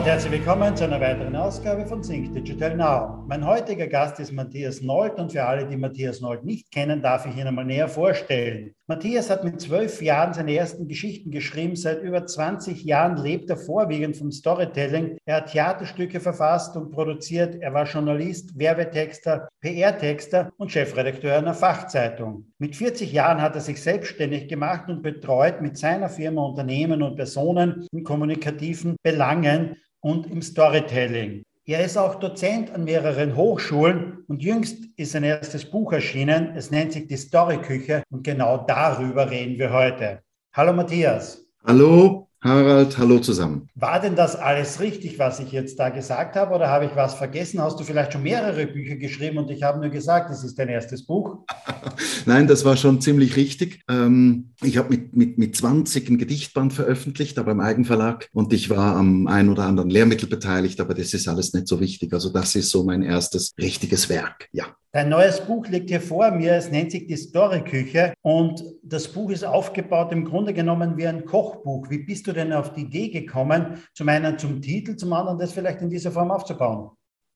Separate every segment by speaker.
Speaker 1: und herzlich willkommen zu einer weiteren Ausgabe von Think Digital Now. Mein heutiger Gast ist Matthias Nold und für alle, die Matthias Nold nicht kennen, darf ich ihn einmal näher vorstellen. Matthias hat mit zwölf Jahren seine ersten Geschichten geschrieben. Seit über 20 Jahren lebt er vorwiegend vom Storytelling. Er hat Theaterstücke verfasst und produziert. Er war Journalist, Werbetexter, PR-Texter und Chefredakteur einer Fachzeitung. Mit 40 Jahren hat er sich selbstständig gemacht und betreut mit seiner Firma Unternehmen und Personen in kommunikativen Belangen und im Storytelling. Er ist auch Dozent an mehreren Hochschulen und jüngst ist sein erstes Buch erschienen. Es nennt sich die Storyküche und genau darüber reden wir heute. Hallo Matthias.
Speaker 2: Hallo Harald, hallo zusammen.
Speaker 1: War denn das alles richtig, was ich jetzt da gesagt habe, oder habe ich was vergessen? Hast du vielleicht schon mehrere Bücher geschrieben und ich habe nur gesagt, es ist dein erstes Buch?
Speaker 2: Nein, das war schon ziemlich richtig. Ähm, ich habe mit, mit, mit 20 ein Gedichtband veröffentlicht, aber im Eigenverlag und ich war am ein oder anderen Lehrmittel beteiligt, aber das ist alles nicht so wichtig. Also das ist so mein erstes richtiges Werk, ja.
Speaker 1: Dein neues Buch liegt hier vor mir. Es nennt sich die Storyküche und das Buch ist aufgebaut im Grunde genommen wie ein Kochbuch. Wie bist du denn auf die Idee gekommen, zum einen zum Titel, zum anderen das vielleicht in dieser Form aufzubauen?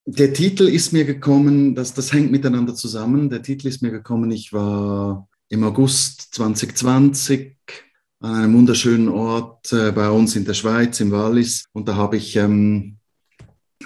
Speaker 2: Der Titel ist mir gekommen, das, das hängt miteinander zusammen. Der Titel ist mir gekommen, ich war im August 2020 an einem wunderschönen Ort äh, bei uns in der Schweiz, im Wallis. Und da habe ich ähm,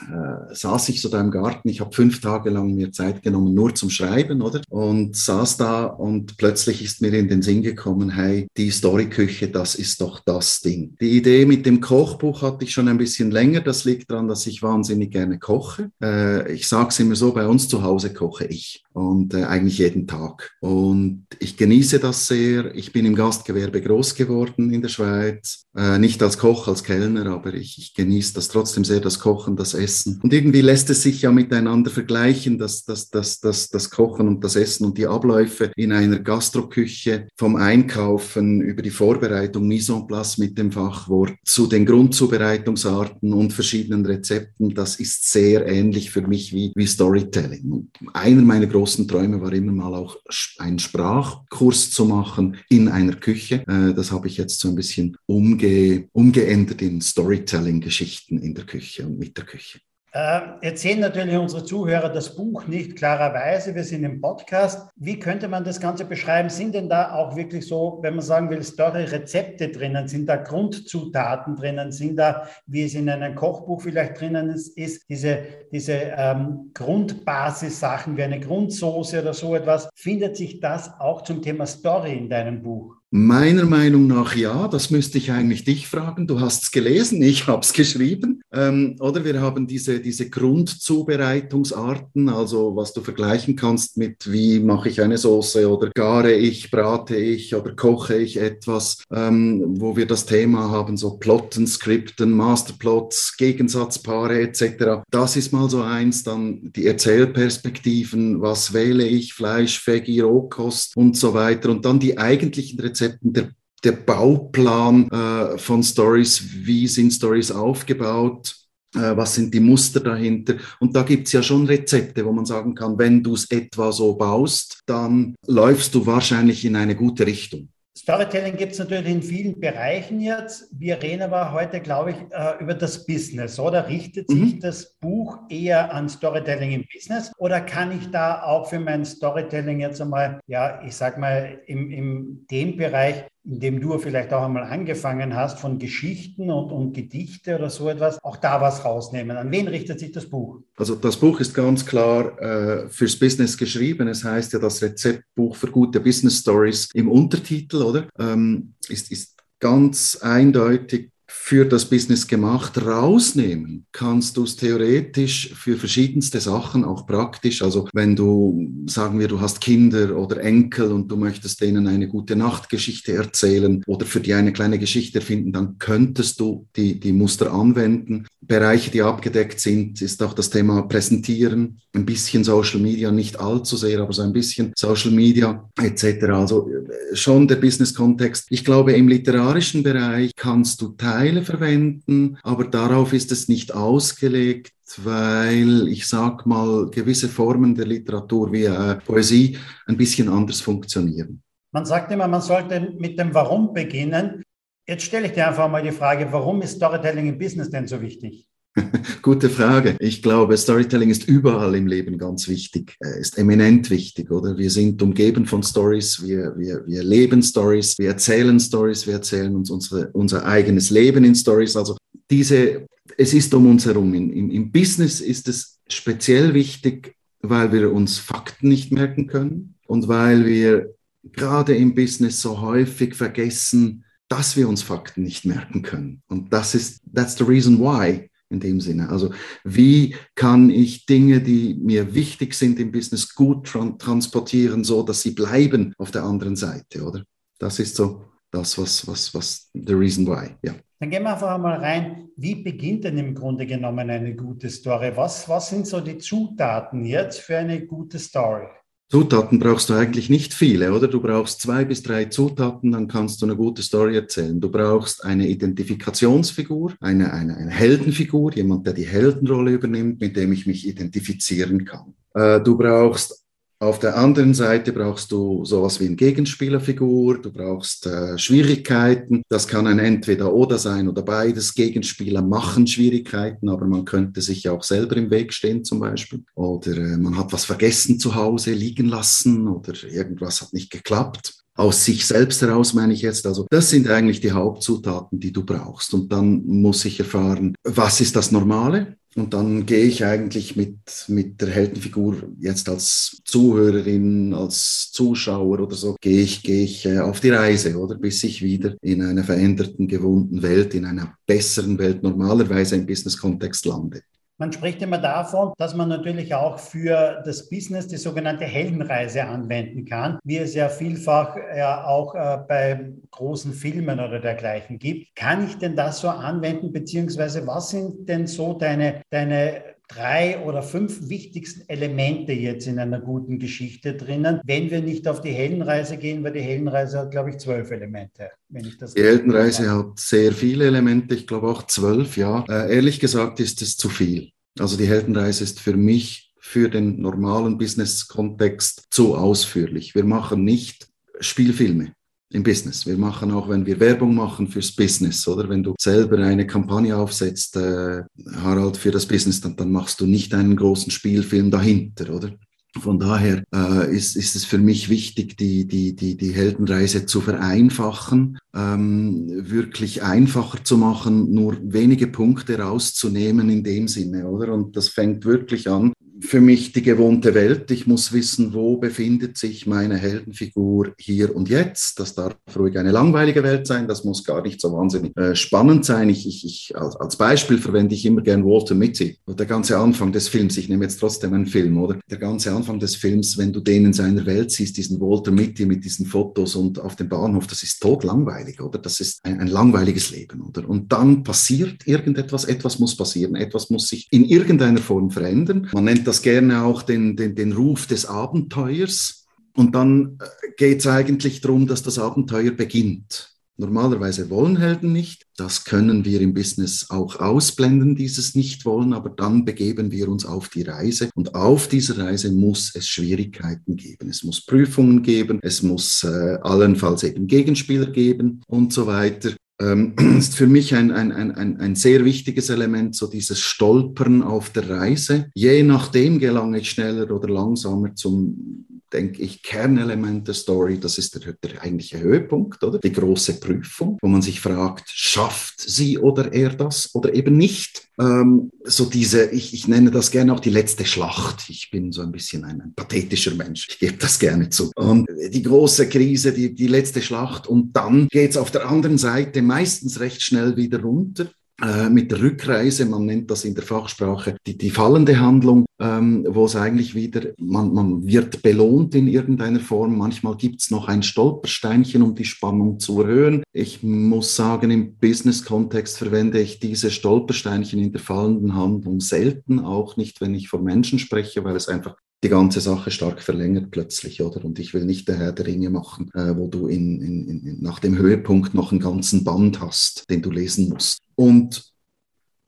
Speaker 2: äh, saß ich so da im Garten. Ich habe fünf Tage lang mir Zeit genommen, nur zum Schreiben, oder? Und saß da und plötzlich ist mir in den Sinn gekommen, hey, die Storyküche, das ist doch das Ding. Die Idee mit dem Kochbuch hatte ich schon ein bisschen länger. Das liegt daran, dass ich wahnsinnig gerne koche. Äh, ich sage es immer so, bei uns zu Hause koche ich und äh, eigentlich jeden Tag. Und ich genieße das sehr. Ich bin im Gastgewerbe groß geworden in der Schweiz. Äh, nicht als Koch, als Kellner, aber ich, ich genieße das trotzdem sehr, das Kochen, das Essen. Und irgendwie lässt es sich ja miteinander vergleichen, das, das, das, das, das Kochen und das Essen und die Abläufe in einer Gastroküche vom Einkaufen über die Vorbereitung, Mise en place mit dem Fachwort, zu den Grundzubereitungsarten und verschiedenen Rezepten. Das ist sehr ähnlich für mich wie, wie Storytelling. Und einer meiner großen Träume war immer mal auch einen Sprachkurs zu machen in einer Küche. Äh, das habe ich jetzt so ein bisschen umge, umgeändert in Storytelling-Geschichten in der Küche und mit der Küche.
Speaker 1: Äh, jetzt sehen natürlich unsere Zuhörer das Buch nicht klarerweise. Wir sind im Podcast. Wie könnte man das Ganze beschreiben? Sind denn da auch wirklich so, wenn man sagen will, Story-Rezepte drinnen? Sind da Grundzutaten drinnen? Sind da, wie es in einem Kochbuch vielleicht drinnen ist, ist diese, diese ähm, Grundbasis-Sachen wie eine Grundsoße oder so etwas? Findet sich das auch zum Thema Story in deinem Buch?
Speaker 2: Meiner Meinung nach ja, das müsste ich eigentlich dich fragen. Du hast es gelesen, ich habe es geschrieben. Ähm, oder wir haben diese, diese Grundzubereitungsarten, also was du vergleichen kannst mit wie mache ich eine Soße oder gare ich, brate ich oder koche ich etwas, ähm, wo wir das Thema haben, so Plotten, Skripten, Masterplots, Gegensatzpaare etc. Das ist mal so eins, dann die Erzählperspektiven, was wähle ich, Fleisch, Veggie, Rohkost und so weiter und dann die eigentlichen Rezepte Rezepten, der, der Bauplan äh, von Stories, wie sind Stories aufgebaut, äh, was sind die Muster dahinter. Und da gibt es ja schon Rezepte, wo man sagen kann, wenn du es etwa so baust, dann läufst du wahrscheinlich in eine gute Richtung.
Speaker 1: Storytelling gibt es natürlich in vielen Bereichen jetzt. Wir reden aber heute, glaube ich, äh, über das Business, oder? Richtet sich mhm. das Buch eher an Storytelling im Business oder kann ich da auch für mein Storytelling jetzt einmal, ja, ich sag mal, im, im dem Bereich in dem du vielleicht auch einmal angefangen hast, von Geschichten und, und Gedichte oder so etwas, auch da was rausnehmen. An wen richtet sich das Buch?
Speaker 2: Also das Buch ist ganz klar äh, fürs Business geschrieben. Es heißt ja das Rezeptbuch für gute Business Stories im Untertitel, oder? Ähm, ist, ist ganz eindeutig für das Business gemacht. Rausnehmen kannst du es theoretisch für verschiedenste Sachen, auch praktisch. Also wenn du, sagen wir, du hast Kinder oder Enkel und du möchtest denen eine gute Nachtgeschichte erzählen oder für die eine kleine Geschichte erfinden, dann könntest du die, die Muster anwenden. Bereiche, die abgedeckt sind, ist auch das Thema Präsentieren, ein bisschen Social Media, nicht allzu sehr, aber so ein bisschen Social Media etc. Also äh, schon der Business-Kontext. Ich glaube, im literarischen Bereich kannst du teilweise Teile verwenden, aber darauf ist es nicht ausgelegt, weil ich sag mal gewisse Formen der Literatur wie äh, Poesie ein bisschen anders funktionieren.
Speaker 1: Man sagt immer, man sollte mit dem Warum beginnen. Jetzt stelle ich dir einfach mal die Frage, warum ist Storytelling im Business denn so wichtig?
Speaker 2: Gute Frage. Ich glaube, Storytelling ist überall im Leben ganz wichtig, ist eminent wichtig, oder? Wir sind umgeben von Stories, wir, wir, wir leben Stories, wir erzählen Stories, wir erzählen uns unsere, unser eigenes Leben in Stories. Also diese, es ist um uns herum. Im, Im Business ist es speziell wichtig, weil wir uns Fakten nicht merken können und weil wir gerade im Business so häufig vergessen, dass wir uns Fakten nicht merken können. Und das ist, that's the reason why in dem Sinne. Also wie kann ich Dinge, die mir wichtig sind im Business, gut tra transportieren, so dass sie bleiben auf der anderen Seite, oder? Das ist so das, was, was, was, the reason why, ja.
Speaker 1: Dann gehen wir einfach mal rein. Wie beginnt denn im Grunde genommen eine gute Story? Was, was sind so die Zutaten jetzt für eine gute Story?
Speaker 2: Zutaten brauchst du eigentlich nicht viele, oder? Du brauchst zwei bis drei Zutaten, dann kannst du eine gute Story erzählen. Du brauchst eine Identifikationsfigur, eine, eine, eine Heldenfigur, jemand, der die Heldenrolle übernimmt, mit dem ich mich identifizieren kann. Äh, du brauchst auf der anderen Seite brauchst du sowas wie eine Gegenspielerfigur, du brauchst äh, Schwierigkeiten. Das kann ein Entweder-Oder sein oder beides. Gegenspieler machen Schwierigkeiten, aber man könnte sich auch selber im Weg stehen zum Beispiel. Oder äh, man hat was vergessen zu Hause liegen lassen oder irgendwas hat nicht geklappt aus sich selbst heraus meine ich jetzt. Also das sind eigentlich die Hauptzutaten, die du brauchst. Und dann muss ich erfahren, was ist das Normale? Und dann gehe ich eigentlich mit, mit der Heldenfigur jetzt als Zuhörerin, als Zuschauer oder so, gehe ich, gehe ich äh, auf die Reise, oder? Bis ich wieder in einer veränderten, gewohnten Welt, in einer besseren Welt normalerweise im Business-Kontext lande.
Speaker 1: Man spricht immer davon, dass man natürlich auch für das Business die sogenannte Heldenreise anwenden kann, wie es ja vielfach ja auch äh, bei großen Filmen oder dergleichen gibt. Kann ich denn das so anwenden, beziehungsweise was sind denn so deine, deine drei oder fünf wichtigsten Elemente jetzt in einer guten Geschichte drinnen, wenn wir nicht auf die Heldenreise gehen, weil die Heldenreise hat, glaube ich, zwölf Elemente.
Speaker 2: Wenn ich das die Heldenreise hat sehr viele Elemente, ich glaube auch zwölf, ja. Äh, ehrlich gesagt ist es zu viel. Also die Heldenreise ist für mich für den normalen Business-Kontext zu ausführlich. Wir machen nicht Spielfilme im Business. Wir machen auch, wenn wir Werbung machen fürs Business, oder wenn du selber eine Kampagne aufsetzt, äh, Harald, für das Business, dann, dann machst du nicht einen großen Spielfilm dahinter, oder? Von daher äh, ist, ist es für mich wichtig, die, die, die, die Heldenreise zu vereinfachen, ähm, wirklich einfacher zu machen, nur wenige Punkte rauszunehmen in dem Sinne, oder? Und das fängt wirklich an für mich die gewohnte Welt. Ich muss wissen, wo befindet sich meine Heldenfigur hier und jetzt. Das darf ruhig eine langweilige Welt sein, das muss gar nicht so wahnsinnig äh, spannend sein. Ich, ich, ich, als, Beispiel verwende ich immer gern Walter Mitty. Der ganze Anfang des Films, ich nehme jetzt trotzdem einen Film, oder? Der ganze Anfang des Films, wenn du den in seiner Welt siehst, diesen Walter Mitty mit diesen Fotos und auf dem Bahnhof, das ist totlangweilig, oder? Das ist ein, ein langweiliges Leben, oder? Und dann passiert irgendetwas, etwas muss passieren, etwas muss sich in irgendeiner Form verändern. Man nennt das gerne auch den, den, den Ruf des Abenteuers. Und dann äh, geht es eigentlich darum, dass das Abenteuer beginnt. Normalerweise wollen Helden nicht. Das können wir im Business auch ausblenden, dieses Nicht-Wollen, aber dann begeben wir uns auf die Reise. Und auf dieser Reise muss es Schwierigkeiten geben. Es muss Prüfungen geben, es muss äh, allenfalls eben Gegenspieler geben und so weiter ähm, ist für mich ein, ein, ein, ein sehr wichtiges Element, so dieses Stolpern auf der Reise. Je nachdem gelange ich schneller oder langsamer zum denke ich, Kernelement der Story, das ist der, der eigentliche Höhepunkt, oder? Die große Prüfung, wo man sich fragt, schafft sie oder er das oder eben nicht? Ähm, so diese, ich, ich nenne das gerne auch die letzte Schlacht. Ich bin so ein bisschen ein, ein pathetischer Mensch. Ich gebe das gerne zu. Und die große Krise, die, die letzte Schlacht. Und dann geht es auf der anderen Seite meistens recht schnell wieder runter äh, mit der Rückreise, man nennt das in der Fachsprache die, die fallende Handlung, ähm, wo es eigentlich wieder, man, man wird belohnt in irgendeiner Form. Manchmal gibt es noch ein Stolpersteinchen, um die Spannung zu erhöhen. Ich muss sagen, im Business-Kontext verwende ich diese Stolpersteinchen in der fallenden Handlung selten, auch nicht, wenn ich von Menschen spreche, weil es einfach die ganze Sache stark verlängert plötzlich, oder? Und ich will nicht der Herr der Ringe machen, äh, wo du in, in, in, nach dem Höhepunkt noch einen ganzen Band hast, den du lesen musst. Und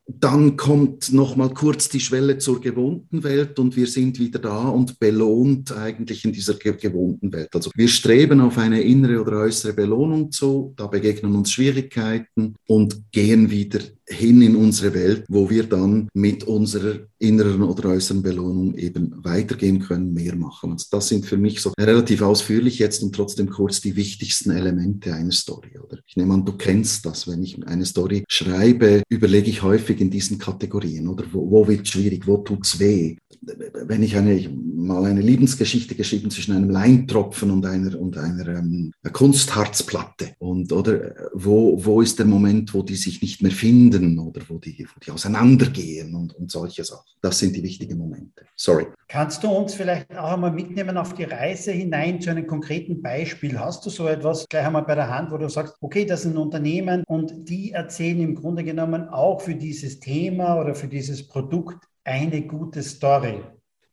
Speaker 2: dann kommt noch mal kurz die Schwelle zur gewohnten Welt und wir sind wieder da und belohnt eigentlich in dieser gewohnten Welt. Also wir streben auf eine innere oder äußere Belohnung zu, da begegnen uns Schwierigkeiten und gehen wieder hin in unsere Welt, wo wir dann mit unserer inneren oder äußeren Belohnung eben weitergehen können, mehr machen. Also das sind für mich so relativ ausführlich jetzt und trotzdem kurz die wichtigsten Elemente einer Story. Oder ich nehme an, du kennst das. Wenn ich eine Story schreibe, überlege ich häufig in diesen Kategorien. Oder wo, wo wird schwierig, wo tut's weh? Wenn ich eine, mal eine Liebensgeschichte geschrieben zwischen einem Leintropfen und einer und einer ähm, Kunstharzplatte und oder wo wo ist der Moment, wo die sich nicht mehr finden oder wo die, wo die auseinandergehen und, und solche Sachen. Das sind die wichtigen Momente. Sorry.
Speaker 1: Kannst du uns vielleicht auch einmal mitnehmen auf die Reise hinein zu einem konkreten Beispiel? Hast du so etwas gleich einmal bei der Hand, wo du sagst, okay, das ein Unternehmen und die erzählen im Grunde genommen auch für dieses Thema oder für dieses Produkt eine gute Story?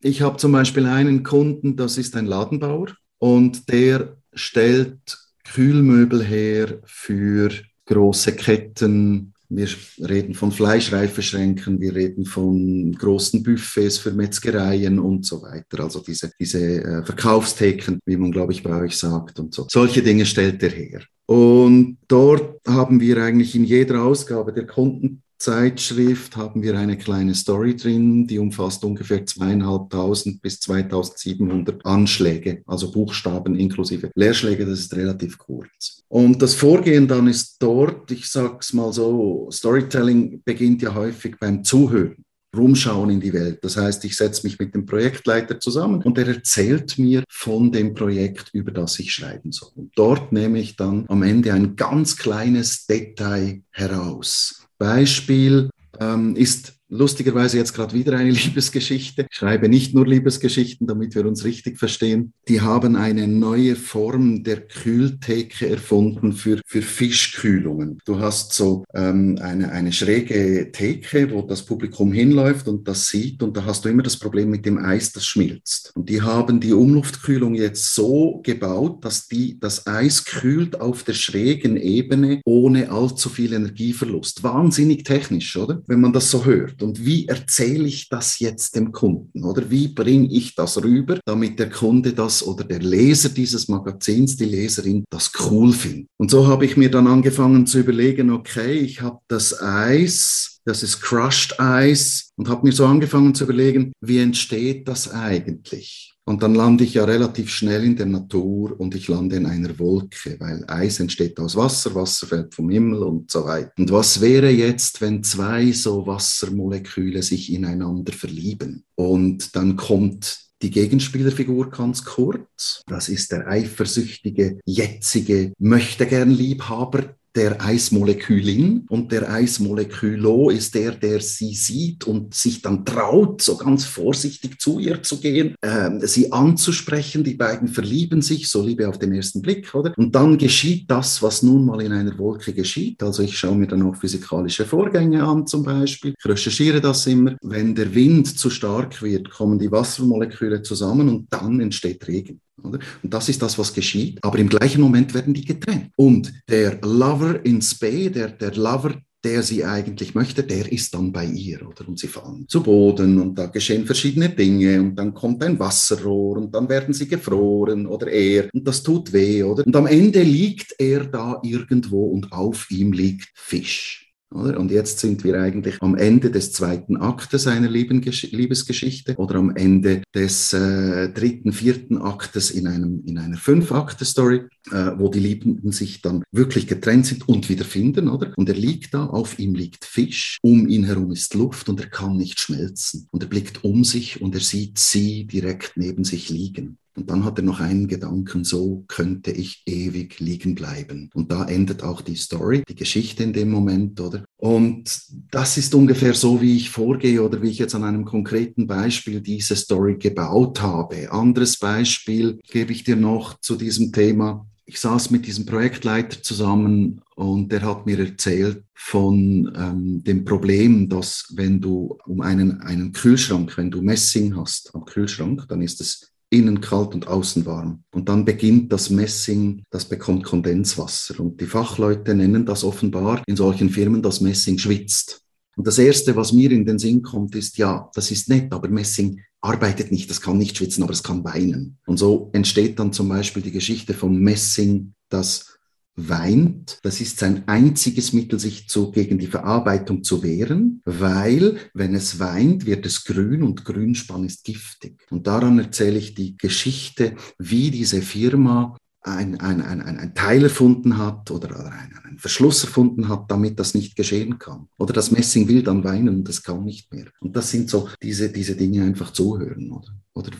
Speaker 2: Ich habe zum Beispiel einen Kunden, das ist ein Ladenbauer und der stellt Kühlmöbel her für große Ketten, wir reden von Fleischreifeschränken, wir reden von großen Buffets für Metzgereien und so weiter. Also diese, diese äh, Verkaufstheken, wie man, glaube ich, bei euch sagt und so. Solche Dinge stellt er her. Und dort haben wir eigentlich in jeder Ausgabe der Kunden Zeitschrift haben wir eine kleine Story drin, die umfasst ungefähr zweieinhalbtausend bis 2700 Anschläge, also Buchstaben inklusive Leerschläge, das ist relativ kurz. Und das Vorgehen dann ist dort, ich sag's mal so, Storytelling beginnt ja häufig beim Zuhören rumschauen in die Welt. Das heißt, ich setze mich mit dem Projektleiter zusammen und er erzählt mir von dem Projekt, über das ich schreiben soll. Und dort nehme ich dann am Ende ein ganz kleines Detail heraus. Beispiel ähm, ist lustigerweise jetzt gerade wieder eine Liebesgeschichte. Ich schreibe nicht nur Liebesgeschichten, damit wir uns richtig verstehen. Die haben eine neue Form der Kühltheke erfunden für, für Fischkühlungen. Du hast so ähm, eine, eine schräge Theke, wo das Publikum hinläuft und das sieht und da hast du immer das Problem mit dem Eis, das schmilzt. Und die haben die Umluftkühlung jetzt so gebaut, dass die, das Eis kühlt auf der schrägen Ebene ohne allzu viel Energieverlust. Wahnsinnig technisch, oder? Wenn man das so hört. Und wie erzähle ich das jetzt dem Kunden? Oder wie bringe ich das rüber, damit der Kunde das oder der Leser dieses Magazins, die Leserin, das cool findet? Und so habe ich mir dann angefangen zu überlegen, okay, ich habe das Eis, das ist Crushed Eis und habe mir so angefangen zu überlegen, wie entsteht das eigentlich? Und dann lande ich ja relativ schnell in der Natur und ich lande in einer Wolke, weil Eis entsteht aus Wasser, Wasser fällt vom Himmel und so weiter. Und was wäre jetzt, wenn zwei so Wassermoleküle sich ineinander verlieben? Und dann kommt die Gegenspielerfigur ganz kurz. Das ist der eifersüchtige, jetzige, möchte gern Liebhaber, der Eismolekülin und der Eismolekülo ist der, der sie sieht und sich dann traut, so ganz vorsichtig zu ihr zu gehen, äh, sie anzusprechen. Die beiden verlieben sich, so Liebe auf den ersten Blick, oder? Und dann geschieht das, was nun mal in einer Wolke geschieht. Also ich schaue mir dann auch physikalische Vorgänge an, zum Beispiel. Ich recherchiere das immer. Wenn der Wind zu stark wird, kommen die Wassermoleküle zusammen und dann entsteht Regen. Oder? Und das ist das, was geschieht. Aber im gleichen Moment werden die getrennt. Und der Lover in Spay, der, der Lover, der sie eigentlich möchte, der ist dann bei ihr, oder? Und sie fallen zu Boden und da geschehen verschiedene Dinge und dann kommt ein Wasserrohr und dann werden sie gefroren oder er und das tut weh, oder? Und am Ende liegt er da irgendwo und auf ihm liegt Fisch. Oder? Und jetzt sind wir eigentlich am Ende des zweiten Aktes einer Liebesgeschichte oder am Ende des äh, dritten, vierten Aktes in, einem, in einer Fünf-Akte-Story, äh, wo die Liebenden sich dann wirklich getrennt sind und wieder finden, oder? Und er liegt da, auf ihm liegt Fisch, um ihn herum ist Luft und er kann nicht schmelzen. Und er blickt um sich und er sieht sie direkt neben sich liegen. Und dann hat er noch einen Gedanken, so könnte ich ewig liegen bleiben. Und da endet auch die Story, die Geschichte in dem Moment, oder? Und das ist ungefähr so, wie ich vorgehe oder wie ich jetzt an einem konkreten Beispiel diese Story gebaut habe. Anderes Beispiel gebe ich dir noch zu diesem Thema ich saß mit diesem Projektleiter zusammen und der hat mir erzählt von ähm, dem Problem, dass wenn du um einen, einen Kühlschrank, wenn du Messing hast am Kühlschrank, dann ist es innen kalt und außen warm. Und dann beginnt das Messing, das bekommt Kondenswasser. Und die Fachleute nennen das offenbar in solchen Firmen, dass Messing schwitzt. Und das Erste, was mir in den Sinn kommt, ist, ja, das ist nett, aber Messing arbeitet nicht, das kann nicht schwitzen, aber es kann weinen. Und so entsteht dann zum Beispiel die Geschichte vom Messing, das weint. Das ist sein einziges Mittel, sich zu, gegen die Verarbeitung zu wehren, weil wenn es weint, wird es grün und Grünspann ist giftig. Und daran erzähle ich die Geschichte, wie diese Firma ein, ein, ein, ein, Teil erfunden hat oder, einen, Verschluss erfunden hat, damit das nicht geschehen kann. Oder das Messing will dann weinen und es kann nicht mehr. Und das sind so diese, diese Dinge einfach zuhören. Oder, oder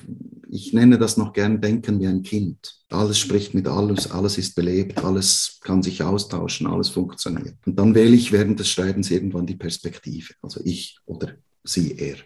Speaker 2: ich nenne das noch gern Denken wie ein Kind. Alles spricht mit alles, alles ist belebt, alles kann sich austauschen, alles funktioniert. Und dann wähle ich während des Schreibens irgendwann die Perspektive. Also ich oder sie, er.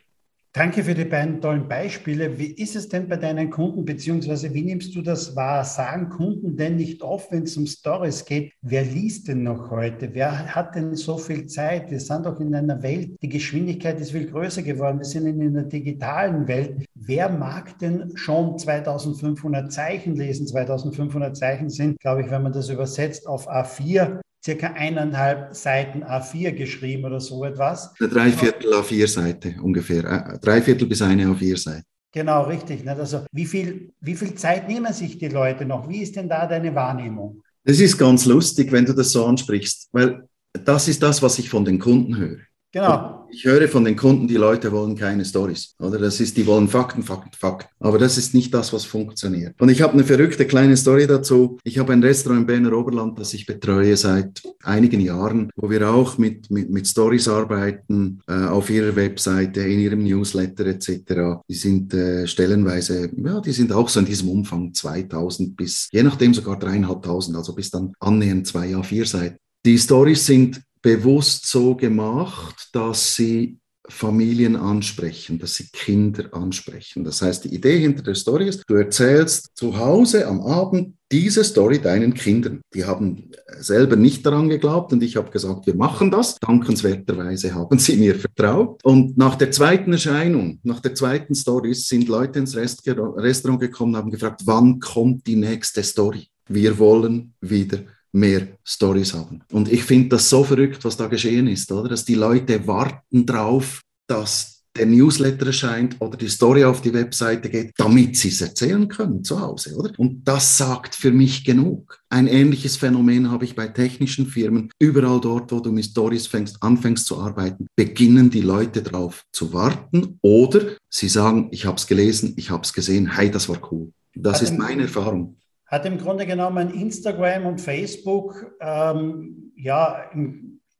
Speaker 1: Danke für die beiden tollen Beispiele. Wie ist es denn bei deinen Kunden, beziehungsweise wie nimmst du das wahr? Sagen Kunden denn nicht oft, wenn es um Stories geht, wer liest denn noch heute? Wer hat denn so viel Zeit? Wir sind doch in einer Welt, die Geschwindigkeit ist viel größer geworden. Wir sind in einer digitalen Welt. Wer mag denn schon 2500 Zeichen lesen? 2500 Zeichen sind, glaube ich, wenn man das übersetzt auf A4, circa eineinhalb Seiten A4 geschrieben oder so etwas.
Speaker 2: Eine Dreiviertel A4-Seite ungefähr. Äh, Dreiviertel bis eine A4-Seite.
Speaker 1: Genau, richtig. Also wie viel, wie viel Zeit nehmen sich die Leute noch? Wie ist denn da deine Wahrnehmung?
Speaker 2: Es ist ganz lustig, wenn du das so ansprichst, weil das ist das, was ich von den Kunden höre.
Speaker 1: Genau.
Speaker 2: Ich höre von den Kunden, die Leute wollen keine Stories, oder? Das ist, die wollen Fakten, Fakten, Fakten. Aber das ist nicht das, was funktioniert. Und ich habe eine verrückte kleine Story dazu. Ich habe ein Restaurant im Berner Oberland, das ich betreue seit einigen Jahren, wo wir auch mit, mit, mit Stories arbeiten, äh, auf ihrer Webseite, in ihrem Newsletter etc. Die sind äh, stellenweise, ja, die sind auch so in diesem Umfang 2000 bis, je nachdem sogar dreieinhalbtausend, also bis dann annähernd zwei A4 Seiten. Die Stories sind bewusst so gemacht, dass sie Familien ansprechen, dass sie Kinder ansprechen. Das heißt, die Idee hinter der Story ist, du erzählst zu Hause am Abend diese Story deinen Kindern. Die haben selber nicht daran geglaubt und ich habe gesagt, wir machen das. Dankenswerterweise haben sie mir vertraut. Und nach der zweiten Erscheinung, nach der zweiten Story sind Leute ins Restaurant gekommen und haben gefragt, wann kommt die nächste Story? Wir wollen wieder mehr Stories haben. Und ich finde das so verrückt, was da geschehen ist, oder? Dass die Leute warten drauf, dass der Newsletter erscheint oder die Story auf die Webseite geht, damit sie es erzählen können zu Hause, oder? Und das sagt für mich genug. Ein ähnliches Phänomen habe ich bei technischen Firmen. Überall dort, wo du mit Stories fängst, anfängst zu arbeiten, beginnen die Leute darauf zu warten oder sie sagen, ich habe es gelesen, ich habe es gesehen, hey, das war cool. Das ist meine Erfahrung
Speaker 1: hat im Grunde genommen Instagram und Facebook ähm, ja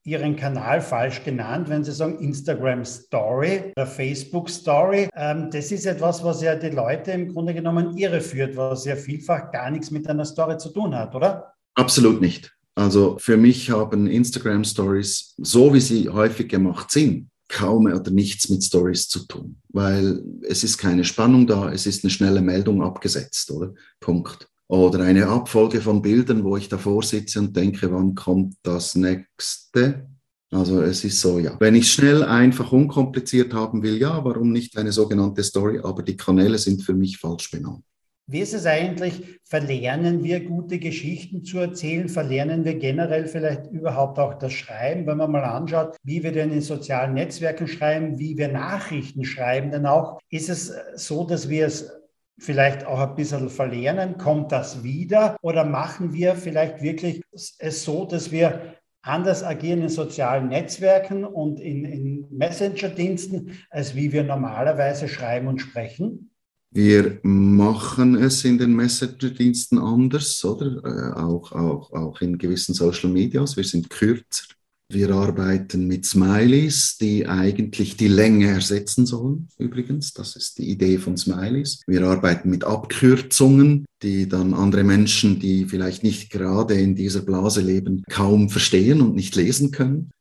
Speaker 1: ihren Kanal falsch genannt, wenn sie sagen Instagram Story oder Facebook Story. Ähm, das ist etwas, was ja die Leute im Grunde genommen irreführt, was ja vielfach gar nichts mit einer Story zu tun hat, oder?
Speaker 2: Absolut nicht. Also für mich haben Instagram Stories, so wie sie häufig gemacht sind, kaum oder nichts mit Stories zu tun, weil es ist keine Spannung da, es ist eine schnelle Meldung abgesetzt, oder? Punkt oder eine Abfolge von Bildern, wo ich davor sitze und denke, wann kommt das nächste? Also es ist so, ja. Wenn ich schnell, einfach, unkompliziert haben will, ja, warum nicht eine sogenannte Story? Aber die Kanäle sind für mich falsch benannt.
Speaker 1: Wie ist es eigentlich? Verlernen wir gute Geschichten zu erzählen? Verlernen wir generell vielleicht überhaupt auch das Schreiben, wenn man mal anschaut, wie wir denn in sozialen Netzwerken schreiben, wie wir Nachrichten schreiben? Denn auch ist es so, dass wir es vielleicht auch ein bisschen verlernen? Kommt das wieder? Oder machen wir vielleicht wirklich es so, dass wir anders agieren in sozialen Netzwerken und in, in Messenger-Diensten, als wie wir normalerweise schreiben und sprechen?
Speaker 2: Wir machen es in den Messenger-Diensten anders, oder? Äh, auch, auch, auch in gewissen Social Medias. Wir sind kürzer. Wir arbeiten mit Smileys, die eigentlich die Länge ersetzen sollen, übrigens. Das ist die Idee von Smileys. Wir arbeiten mit Abkürzungen, die dann andere Menschen, die vielleicht nicht gerade in dieser Blase leben, kaum verstehen und nicht lesen können.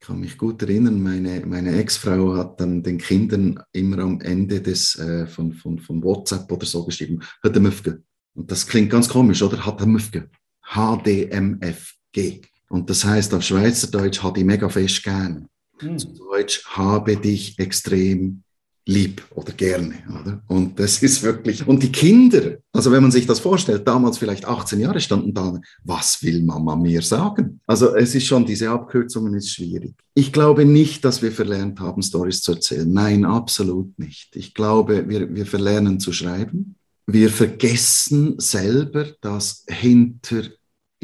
Speaker 2: Ich kann mich gut erinnern, meine, meine Ex-Frau hat dann den Kindern immer am Ende des, äh, von, von, von WhatsApp oder so geschrieben, hat Und das klingt ganz komisch, oder? Hat er Müfge. HDMFG. Und das heißt auf Schweizerdeutsch hat ich mega fest gern. Mhm. Zu Deutsch habe dich extrem lieb oder gerne. Oder? Und das ist wirklich, und die Kinder, also wenn man sich das vorstellt, damals vielleicht 18 Jahre standen da, was will Mama mir sagen? Also es ist schon, diese Abkürzungen ist schwierig. Ich glaube nicht, dass wir verlernt haben, Stories zu erzählen. Nein, absolut nicht. Ich glaube, wir, wir verlernen zu schreiben. Wir vergessen selber, dass hinter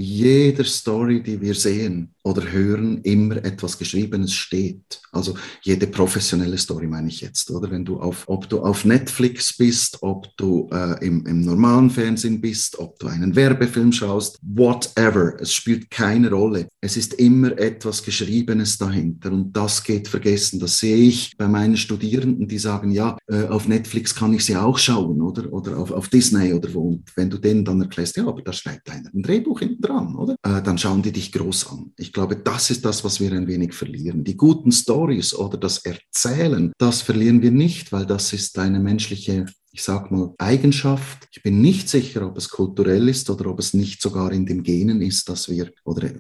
Speaker 2: jeder Story, die wir sehen oder hören, immer etwas Geschriebenes steht. Also jede professionelle Story meine ich jetzt, oder? Wenn du auf, ob du auf Netflix bist, ob du äh, im, im normalen Fernsehen bist, ob du einen Werbefilm schaust, whatever, es spielt keine Rolle. Es ist immer etwas Geschriebenes dahinter und das geht vergessen. Das sehe ich bei meinen Studierenden, die sagen, ja, äh, auf Netflix kann ich sie auch schauen, oder? Oder auf, auf Disney oder wo. Und wenn du denen dann erklärst, ja, aber da schreibt einer ein Drehbuch hinten dran, oder? Äh, dann schauen die dich groß an. Ich glaube, das ist das, was wir ein wenig verlieren. Die guten Stories oder das Erzählen, das verlieren wir nicht, weil das ist eine menschliche ich sag mal, Eigenschaft. Ich bin nicht sicher, ob es kulturell ist oder ob es nicht sogar in den Genen ist, dass wir, oder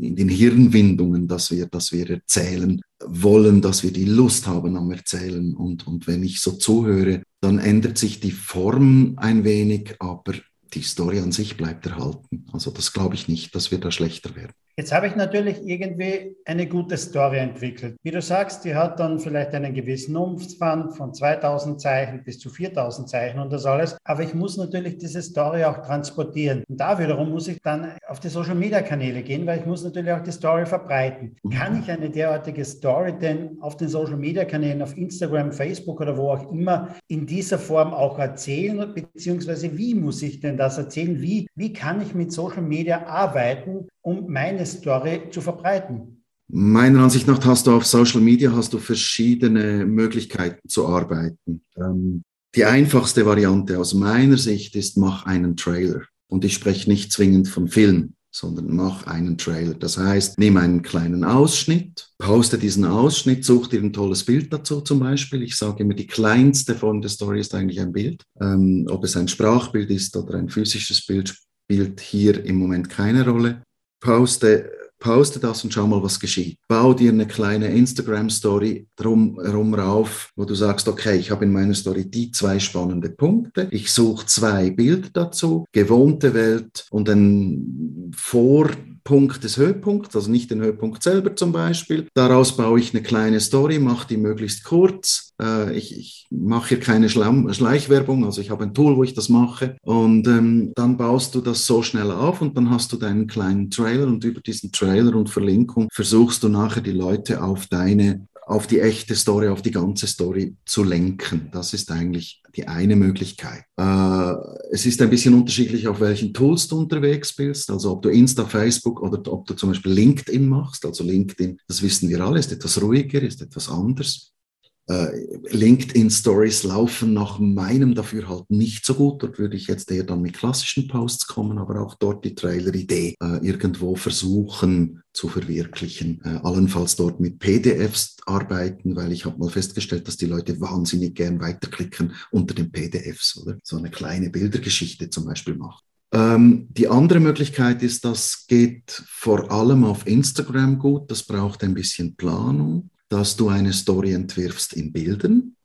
Speaker 2: in den Hirnwindungen, dass wir, dass wir erzählen wollen, dass wir die Lust haben am Erzählen. Und, und wenn ich so zuhöre, dann ändert sich die Form ein wenig, aber die Story an sich bleibt erhalten. Also das glaube ich nicht, dass wir da schlechter werden.
Speaker 1: Jetzt habe ich natürlich irgendwie eine gute Story entwickelt. Wie du sagst, die hat dann vielleicht einen gewissen Umfang von 2000 Zeichen bis zu 4000 Zeichen und das alles. Aber ich muss natürlich diese Story auch transportieren. Und da wiederum muss ich dann auf die Social Media Kanäle gehen, weil ich muss natürlich auch die Story verbreiten. Mhm. Kann ich eine derartige Story denn auf den Social Media Kanälen, auf Instagram, Facebook oder wo auch immer in dieser Form auch erzählen? Beziehungsweise wie muss ich denn das erzählen? Wie, wie kann ich mit Social Media arbeiten, um meine Story zu verbreiten?
Speaker 2: Meiner Ansicht nach hast du auf Social Media hast du verschiedene Möglichkeiten zu arbeiten. Ähm, die einfachste Variante aus meiner Sicht ist, mach einen Trailer. Und ich spreche nicht zwingend von Film, sondern mach einen Trailer. Das heißt, nimm einen kleinen Ausschnitt, poste diesen Ausschnitt, such dir ein tolles Bild dazu zum Beispiel. Ich sage immer, die kleinste Form der Story ist eigentlich ein Bild. Ähm, ob es ein Sprachbild ist oder ein physisches Bild, spielt hier im Moment keine Rolle poste, poste das und schau mal, was geschieht. Bau dir eine kleine Instagram-Story drum herum rauf, wo du sagst, okay, ich habe in meiner Story die zwei spannende Punkte. Ich suche zwei Bilder dazu, gewohnte Welt und ein Vor- Punkt des Höhepunkts, also nicht den Höhepunkt selber zum Beispiel. Daraus baue ich eine kleine Story, mache die möglichst kurz. Äh, ich, ich mache hier keine Schlamm Schleichwerbung, also ich habe ein Tool, wo ich das mache. Und ähm, dann baust du das so schnell auf und dann hast du deinen kleinen Trailer und über diesen Trailer und Verlinkung versuchst du nachher die Leute auf deine auf die echte Story, auf die ganze Story zu lenken. Das ist eigentlich die eine Möglichkeit. Äh, es ist ein bisschen unterschiedlich, auf welchen Tools du unterwegs bist. Also ob du Insta, Facebook oder ob du zum Beispiel LinkedIn machst. Also LinkedIn, das wissen wir alle, ist etwas ruhiger, ist etwas anders. Äh, LinkedIn-Stories laufen nach meinem Dafürhalten nicht so gut. Dort würde ich jetzt eher dann mit klassischen Posts kommen, aber auch dort die Trailer-Idee äh, irgendwo versuchen zu verwirklichen. Äh, allenfalls dort mit PDFs arbeiten, weil ich habe mal festgestellt, dass die Leute wahnsinnig gern weiterklicken unter den PDFs oder so eine kleine Bildergeschichte zum Beispiel machen. Ähm, die andere Möglichkeit ist, das geht vor allem auf Instagram gut. Das braucht ein bisschen Planung dass du eine Story entwirfst in Bildern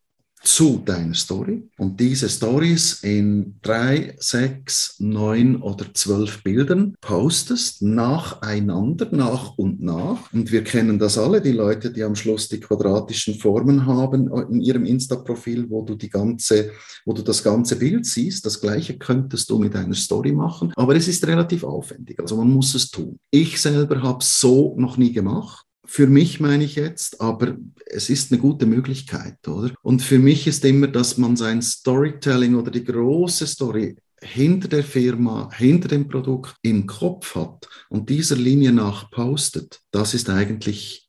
Speaker 2: zu deiner Story und diese Stories in drei, sechs, neun oder zwölf Bildern postest nacheinander, nach und nach. Und wir kennen das alle, die Leute, die am Schluss die quadratischen Formen haben in ihrem Insta-Profil, wo du die ganze, wo du das ganze Bild siehst. Das gleiche könntest du mit einer Story machen, aber es ist relativ aufwendig. Also man muss es tun. Ich selber habe so noch nie gemacht für mich meine ich jetzt, aber es ist eine gute Möglichkeit, oder? Und für mich ist immer, dass man sein Storytelling oder die große Story hinter der Firma, hinter dem Produkt im Kopf hat und dieser Linie nach postet, das ist eigentlich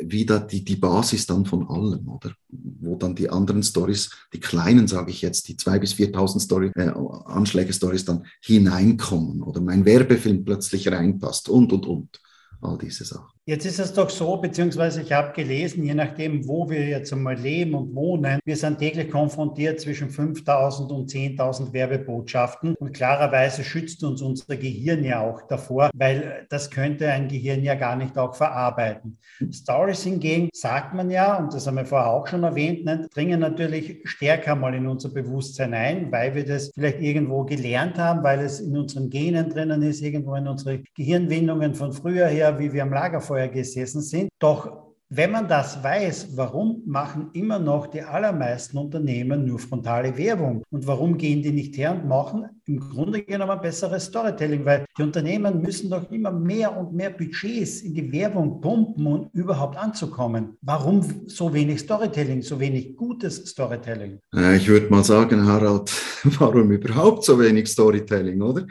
Speaker 2: wieder die, die Basis dann von allem, oder? Wo dann die anderen Stories, die kleinen, sage ich jetzt, die 2.000 bis 4.000 Story, äh, Anschläge-Stories dann hineinkommen oder mein Werbefilm plötzlich reinpasst und, und, und all diese Sachen.
Speaker 1: Jetzt ist es doch so, beziehungsweise ich habe gelesen, je nachdem, wo wir jetzt einmal leben und wohnen, wir sind täglich konfrontiert zwischen 5000 und 10.000 Werbebotschaften. Und klarerweise schützt uns unser Gehirn ja auch davor, weil das könnte ein Gehirn ja gar nicht auch verarbeiten. Stories hingegen, sagt man ja, und das haben wir vorher auch schon erwähnt, ne, dringen natürlich stärker mal in unser Bewusstsein ein, weil wir das vielleicht irgendwo gelernt haben, weil es in unseren Genen drinnen ist, irgendwo in unsere Gehirnwindungen von früher her, wie wir am Lagerfeuer vorher gesessen sind. Doch wenn man das weiß, warum machen immer noch die allermeisten Unternehmen nur frontale Werbung? Und warum gehen die nicht her und machen im Grunde genommen besseres Storytelling? Weil die Unternehmen müssen doch immer mehr und mehr Budgets in die Werbung pumpen, um überhaupt anzukommen. Warum so wenig Storytelling, so wenig gutes Storytelling?
Speaker 2: Ich würde mal sagen, Harald, warum überhaupt so wenig Storytelling, oder?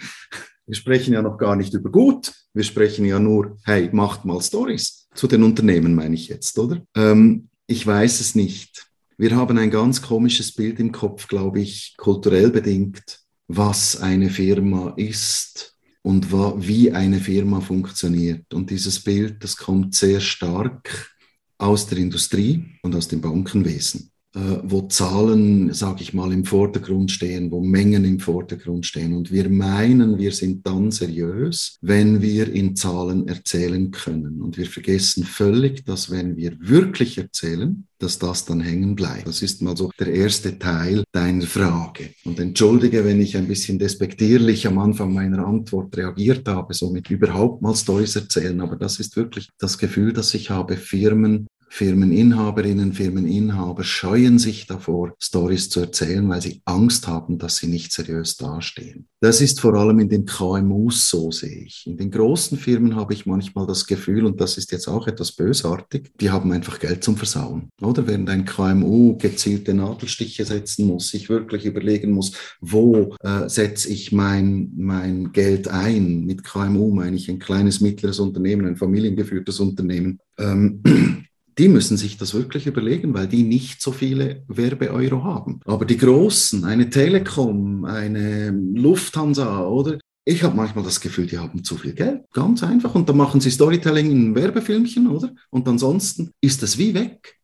Speaker 2: Wir sprechen ja noch gar nicht über gut. Wir sprechen ja nur, hey, macht mal Stories. Zu den Unternehmen meine ich jetzt, oder? Ähm, ich weiß es nicht. Wir haben ein ganz komisches Bild im Kopf, glaube ich, kulturell bedingt, was eine Firma ist und wie eine Firma funktioniert. Und dieses Bild, das kommt sehr stark aus der Industrie und aus dem Bankenwesen. Äh, wo Zahlen, sage ich mal, im Vordergrund stehen, wo Mengen im Vordergrund stehen. Und wir meinen, wir sind dann seriös, wenn wir in Zahlen erzählen können. Und wir vergessen völlig, dass wenn wir wirklich erzählen, dass das dann hängen bleibt. Das ist mal so der erste Teil deiner Frage. Und entschuldige, wenn ich ein bisschen despektierlich am Anfang meiner Antwort reagiert habe, so mit überhaupt mal Stories erzählen, aber das ist wirklich das Gefühl, das ich habe, Firmen Firmeninhaberinnen, Firmeninhaber scheuen sich davor, Stories zu erzählen, weil sie Angst haben, dass sie nicht seriös dastehen. Das ist vor allem in den KMUs so, sehe ich. In den großen Firmen habe ich manchmal das Gefühl, und das ist jetzt auch etwas bösartig, die haben einfach Geld zum Versauen. Oder während ein KMU gezielte Nadelstiche setzen muss, sich wirklich überlegen muss, wo äh, setze ich mein, mein Geld ein. Mit KMU meine ich ein kleines, mittleres Unternehmen, ein familiengeführtes Unternehmen. Ähm, die müssen sich das wirklich überlegen, weil die nicht so viele Werbeeuro haben. Aber die Großen, eine Telekom, eine Lufthansa oder ich habe manchmal das Gefühl, die haben zu viel Geld. Ganz einfach. Und dann machen sie Storytelling in Werbefilmchen, oder? Und ansonsten ist das wie weg.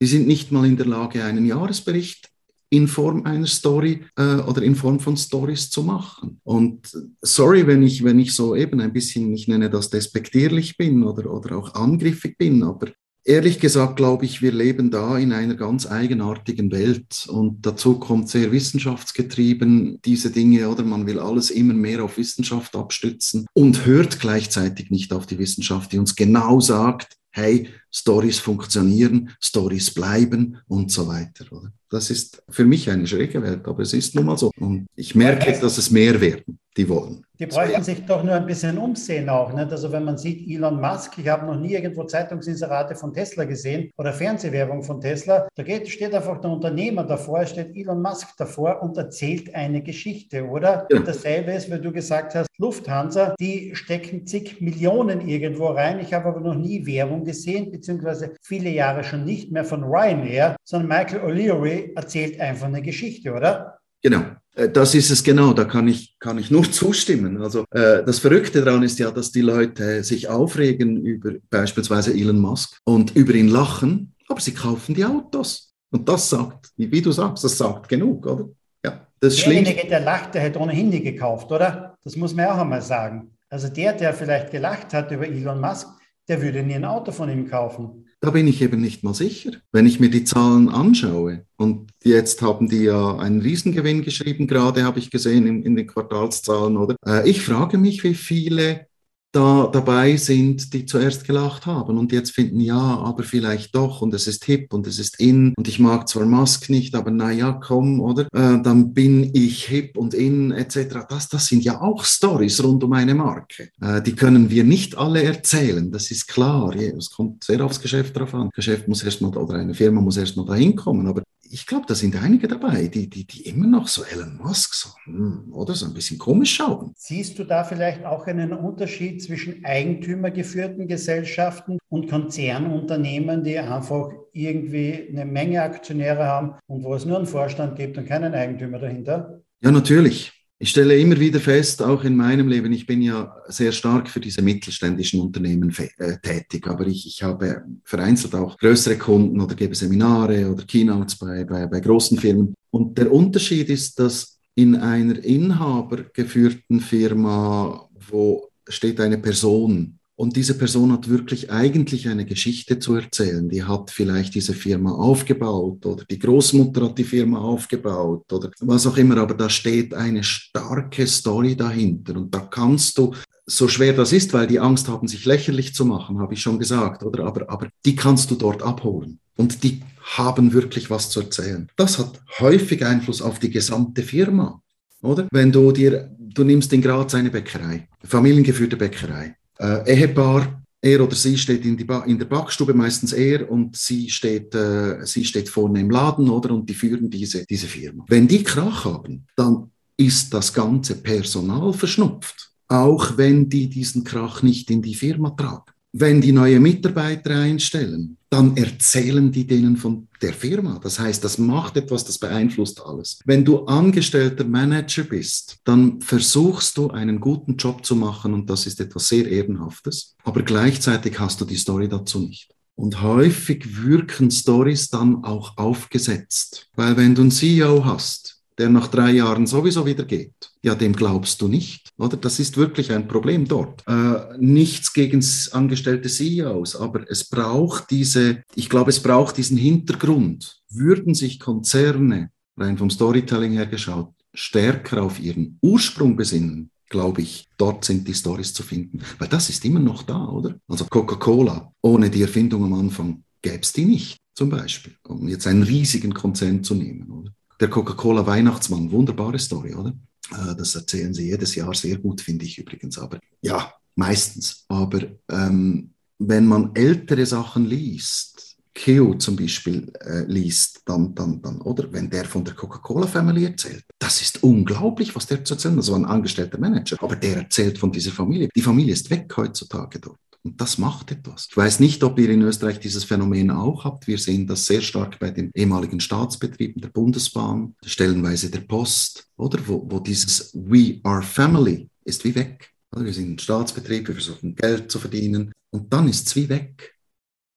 Speaker 2: Die sind nicht mal in der Lage, einen Jahresbericht in Form einer Story äh, oder in Form von Stories zu machen. Und sorry, wenn ich, wenn ich so eben ein bisschen, ich nenne das despektierlich bin oder, oder auch angriffig bin, aber Ehrlich gesagt glaube ich, wir leben da in einer ganz eigenartigen Welt. Und dazu kommt sehr wissenschaftsgetrieben diese Dinge oder? Man will alles immer mehr auf Wissenschaft abstützen und hört gleichzeitig nicht auf die Wissenschaft, die uns genau sagt, hey, Stories funktionieren, Stories bleiben und so weiter. Oder? Das ist für mich eine schräge Welt, aber es ist nun mal so. Und ich merke, dass es mehr werden, die wollen.
Speaker 1: Die bräuchten sich doch nur ein bisschen umsehen auch. Nicht? Also wenn man sieht, Elon Musk, ich habe noch nie irgendwo Zeitungsinserate von Tesla gesehen oder Fernsehwerbung von Tesla. Da geht, steht einfach der Unternehmer davor, steht Elon Musk davor und erzählt eine Geschichte, oder? Ja. Dasselbe ist, wenn du gesagt hast, Lufthansa, die stecken zig Millionen irgendwo rein. Ich habe aber noch nie Werbung gesehen, beziehungsweise viele Jahre schon nicht mehr von Ryanair, sondern Michael O'Leary erzählt einfach eine Geschichte, oder?
Speaker 2: Genau. Äh, das ist es genau, da kann ich, kann ich nur zustimmen. Also äh, das Verrückte daran ist ja, dass die Leute sich aufregen über beispielsweise Elon Musk und über ihn lachen, aber sie kaufen die Autos. Und das sagt, wie du sagst, das sagt genug, oder?
Speaker 1: Ja, das Derjenige, der lacht, der hätte ohnehin nie gekauft, oder? Das muss man auch einmal sagen. Also der, der vielleicht gelacht hat über Elon Musk, der würde nie ein Auto von ihm kaufen.
Speaker 2: Da bin ich eben nicht mal sicher. Wenn ich mir die Zahlen anschaue, und jetzt haben die ja einen Riesengewinn geschrieben, gerade habe ich gesehen in, in den Quartalszahlen, oder? Äh, ich frage mich, wie viele da dabei sind, die zuerst gelacht haben und jetzt finden, ja, aber vielleicht doch und es ist hip und es ist in und ich mag zwar Musk nicht, aber naja, komm, oder? Äh, dann bin ich hip und in etc. Das, das sind ja auch Stories rund um eine Marke. Äh, die können wir nicht alle erzählen, das ist klar. Es kommt sehr aufs Geschäft drauf an. Geschäft muss erstmal, oder eine Firma muss erstmal dahin kommen, aber ich glaube, da sind einige dabei, die, die, die immer noch so Elon Musk so, hm, oder so ein bisschen komisch schauen.
Speaker 1: Siehst du da vielleicht auch einen Unterschied zwischen eigentümergeführten Gesellschaften und Konzernunternehmen, die einfach irgendwie eine Menge Aktionäre haben und wo es nur einen Vorstand gibt und keinen Eigentümer dahinter?
Speaker 2: Ja, natürlich. Ich stelle immer wieder fest, auch in meinem Leben, ich bin ja sehr stark für diese mittelständischen Unternehmen äh, tätig, aber ich, ich habe vereinzelt auch größere Kunden oder gebe Seminare oder Keynotes bei, bei, bei großen Firmen. Und der Unterschied ist, dass in einer inhabergeführten Firma, wo steht eine Person und diese Person hat wirklich eigentlich eine Geschichte zu erzählen. Die hat vielleicht diese Firma aufgebaut oder die Großmutter hat die Firma aufgebaut oder was auch immer, aber da steht eine starke Story dahinter und da kannst du so schwer das ist, weil die Angst haben, sich lächerlich zu machen, habe ich schon gesagt, oder? Aber, aber die kannst du dort abholen. Und die haben wirklich was zu erzählen. Das hat häufig Einfluss auf die gesamte Firma, oder? Wenn du dir, du nimmst in Graz eine Bäckerei, familiengeführte Bäckerei, äh, Ehepaar, er oder sie steht in, in, der Backstube, meistens er, und sie steht, äh, sie steht vorne im Laden, oder? Und die führen diese, diese Firma. Wenn die Krach haben, dann ist das ganze Personal verschnupft, auch wenn die diesen Krach nicht in die Firma tragen. Wenn die neue Mitarbeiter einstellen, dann erzählen die denen von der Firma. Das heißt, das macht etwas, das beeinflusst alles. Wenn du angestellter Manager bist, dann versuchst du einen guten Job zu machen und das ist etwas sehr Ehrenhaftes, aber gleichzeitig hast du die Story dazu nicht. Und häufig wirken Stories dann auch aufgesetzt, weil wenn du einen CEO hast, der nach drei Jahren sowieso wieder geht, ja, dem glaubst du nicht, oder? Das ist wirklich ein Problem dort. Äh, nichts gegen angestellte CEOs, aber es braucht diese, ich glaube, es braucht diesen Hintergrund. Würden sich Konzerne, rein vom Storytelling her geschaut, stärker auf ihren Ursprung besinnen, glaube ich, dort sind die Stories zu finden. Weil das ist immer noch da, oder? Also Coca-Cola, ohne die Erfindung am Anfang gäbe es die nicht, zum Beispiel, um jetzt einen riesigen Konzern zu nehmen, oder? Der Coca-Cola Weihnachtsmann, wunderbare Story, oder? Äh, das erzählen sie jedes Jahr sehr gut, finde ich übrigens. Aber ja, meistens. Aber ähm, wenn man ältere Sachen liest, Keo zum Beispiel äh, liest, dann, dann, dann, oder wenn der von der Coca-Cola-Family erzählt, das ist unglaublich, was der zu erzählen. Das war ein angestellter Manager, aber der erzählt von dieser Familie. Die Familie ist weg heutzutage dort. Und das macht etwas. Ich weiß nicht, ob ihr in Österreich dieses Phänomen auch habt. Wir sehen das sehr stark bei den ehemaligen Staatsbetrieben der Bundesbahn, stellenweise der Post, oder wo, wo dieses We are Family ist wie weg. Wir sind ein Staatsbetrieb, wir versuchen Geld zu verdienen und dann ist es wie weg.